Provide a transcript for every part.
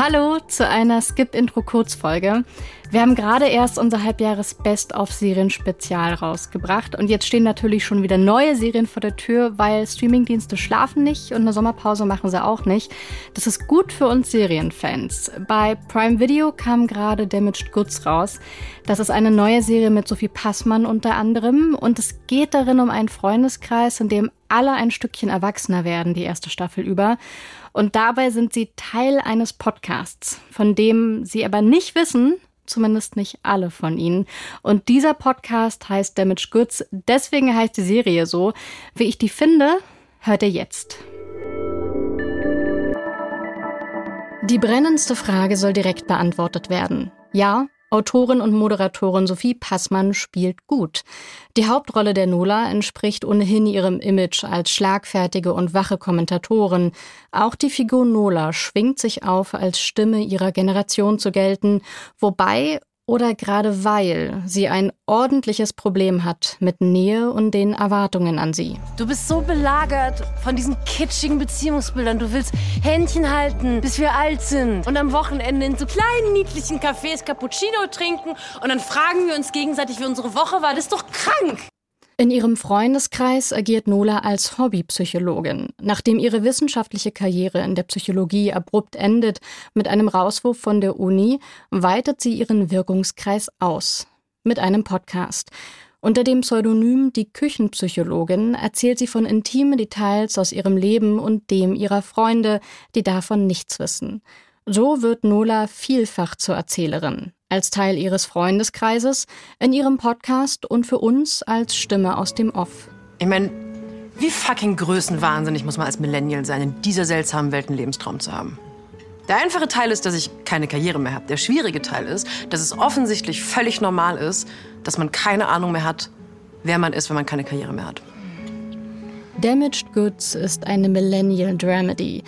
Hallo zu einer Skip-Intro-Kurzfolge. Wir haben gerade erst unser Halbjahres Best-of-Serien-Spezial rausgebracht und jetzt stehen natürlich schon wieder neue Serien vor der Tür, weil Streamingdienste schlafen nicht und eine Sommerpause machen sie auch nicht. Das ist gut für uns Serienfans. Bei Prime Video kam gerade Damaged Goods raus. Das ist eine neue Serie mit Sophie Passmann unter anderem und es geht darin um einen Freundeskreis, in dem alle ein Stückchen erwachsener werden, die erste Staffel über. Und dabei sind sie Teil eines Podcasts, von dem sie aber nicht wissen, zumindest nicht alle von ihnen. Und dieser Podcast heißt Damage Goods, deswegen heißt die Serie so. Wie ich die finde, hört ihr jetzt. Die brennendste Frage soll direkt beantwortet werden. Ja, Autorin und Moderatorin Sophie Passmann spielt gut. Die Hauptrolle der Nola entspricht ohnehin ihrem Image als schlagfertige und wache Kommentatorin. Auch die Figur Nola schwingt sich auf, als Stimme ihrer Generation zu gelten, wobei oder gerade weil sie ein ordentliches Problem hat mit Nähe und den Erwartungen an sie. Du bist so belagert von diesen kitschigen Beziehungsbildern. Du willst Händchen halten, bis wir alt sind und am Wochenende in so kleinen, niedlichen Cafés Cappuccino trinken und dann fragen wir uns gegenseitig, wie unsere Woche war. Das ist doch krank! In ihrem Freundeskreis agiert Nola als Hobbypsychologin. Nachdem ihre wissenschaftliche Karriere in der Psychologie abrupt endet mit einem Rauswurf von der Uni, weitet sie ihren Wirkungskreis aus mit einem Podcast. Unter dem Pseudonym Die Küchenpsychologin erzählt sie von intimen Details aus ihrem Leben und dem ihrer Freunde, die davon nichts wissen. So wird Nola vielfach zur Erzählerin als Teil ihres Freundeskreises, in ihrem Podcast und für uns als Stimme aus dem Off. Ich meine, wie fucking größenwahnsinnig muss man als Millennial sein, in dieser seltsamen Welt einen Lebenstraum zu haben? Der einfache Teil ist, dass ich keine Karriere mehr habe. Der schwierige Teil ist, dass es offensichtlich völlig normal ist, dass man keine Ahnung mehr hat, wer man ist, wenn man keine Karriere mehr hat. Damaged Goods ist eine Millennial Dramedy.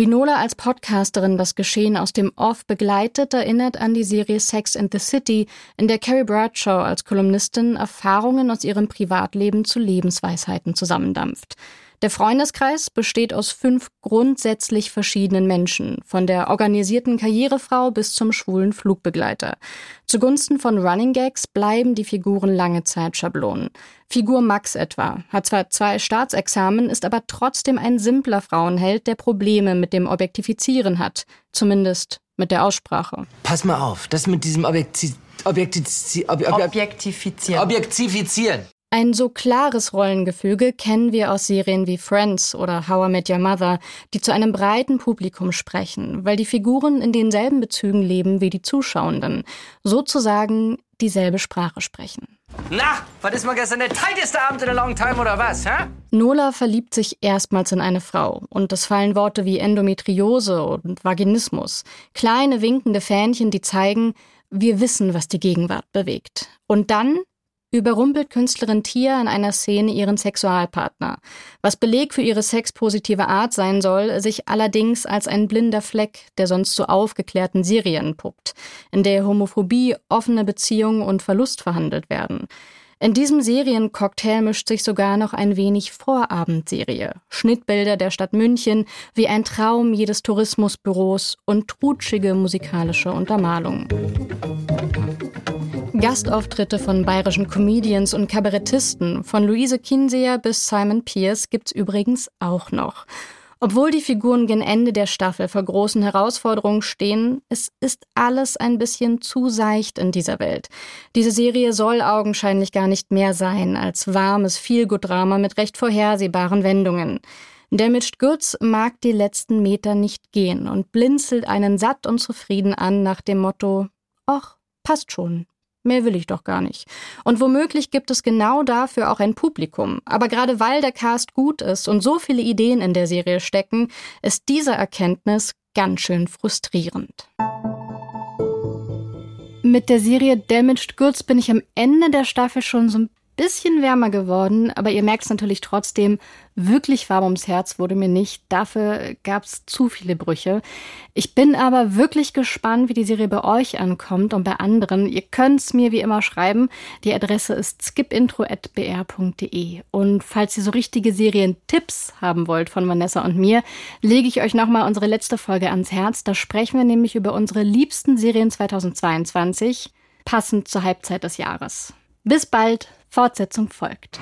Wie Nola als Podcasterin das Geschehen aus dem Off begleitet, erinnert an die Serie Sex and the City, in der Carrie Bradshaw als Kolumnistin Erfahrungen aus ihrem Privatleben zu Lebensweisheiten zusammendampft. Der Freundeskreis besteht aus fünf grundsätzlich verschiedenen Menschen, von der organisierten Karrierefrau bis zum schwulen Flugbegleiter. Zugunsten von Running Gags bleiben die Figuren lange Zeit Schablonen. Figur Max etwa hat zwar zwei Staatsexamen, ist aber trotzdem ein simpler Frauenheld, der Probleme mit dem Objektifizieren hat, zumindest mit der Aussprache. Pass mal auf, das mit diesem Objekti Objekti Ob Ob Objektifizieren. Objektifizieren. Ein so klares Rollengefüge kennen wir aus Serien wie Friends oder How I Met Your Mother, die zu einem breiten Publikum sprechen, weil die Figuren in denselben Bezügen leben wie die Zuschauenden, sozusagen dieselbe Sprache sprechen. Na, was ist mal gestern der tighteste Abend in a long time oder was, hä? Nola verliebt sich erstmals in eine Frau und es fallen Worte wie Endometriose und Vaginismus, kleine winkende Fähnchen, die zeigen, wir wissen, was die Gegenwart bewegt. Und dann überrumpelt Künstlerin Tia in einer Szene ihren Sexualpartner, was Beleg für ihre sexpositive Art sein soll, sich allerdings als ein blinder Fleck der sonst so aufgeklärten Serien puppt, in der Homophobie, offene Beziehungen und Verlust verhandelt werden. In diesem Seriencocktail mischt sich sogar noch ein wenig Vorabendserie. Schnittbilder der Stadt München wie ein Traum jedes Tourismusbüros und trutschige musikalische Untermalungen. Gastauftritte von bayerischen Comedians und Kabarettisten, von Luise Kinseer bis Simon Pierce gibt's übrigens auch noch. Obwohl die Figuren gen Ende der Staffel vor großen Herausforderungen stehen, es ist alles ein bisschen zu seicht in dieser Welt. Diese Serie soll augenscheinlich gar nicht mehr sein als warmes Feelgood-Drama mit recht vorhersehbaren Wendungen. Damaged Goods mag die letzten Meter nicht gehen und blinzelt einen satt und zufrieden an nach dem Motto, ach, passt schon. Mehr will ich doch gar nicht. Und womöglich gibt es genau dafür auch ein Publikum. Aber gerade weil der Cast gut ist und so viele Ideen in der Serie stecken, ist diese Erkenntnis ganz schön frustrierend. Mit der Serie Damaged Goods bin ich am Ende der Staffel schon so ein bisschen wärmer geworden, aber ihr merkt es natürlich trotzdem, wirklich warm ums Herz wurde mir nicht. Dafür gab es zu viele Brüche. Ich bin aber wirklich gespannt, wie die Serie bei euch ankommt und bei anderen. Ihr könnt es mir wie immer schreiben. Die Adresse ist skipintro.br.de. Und falls ihr so richtige Serientipps haben wollt von Vanessa und mir, lege ich euch nochmal unsere letzte Folge ans Herz. Da sprechen wir nämlich über unsere liebsten Serien 2022, passend zur Halbzeit des Jahres. Bis bald, Fortsetzung folgt.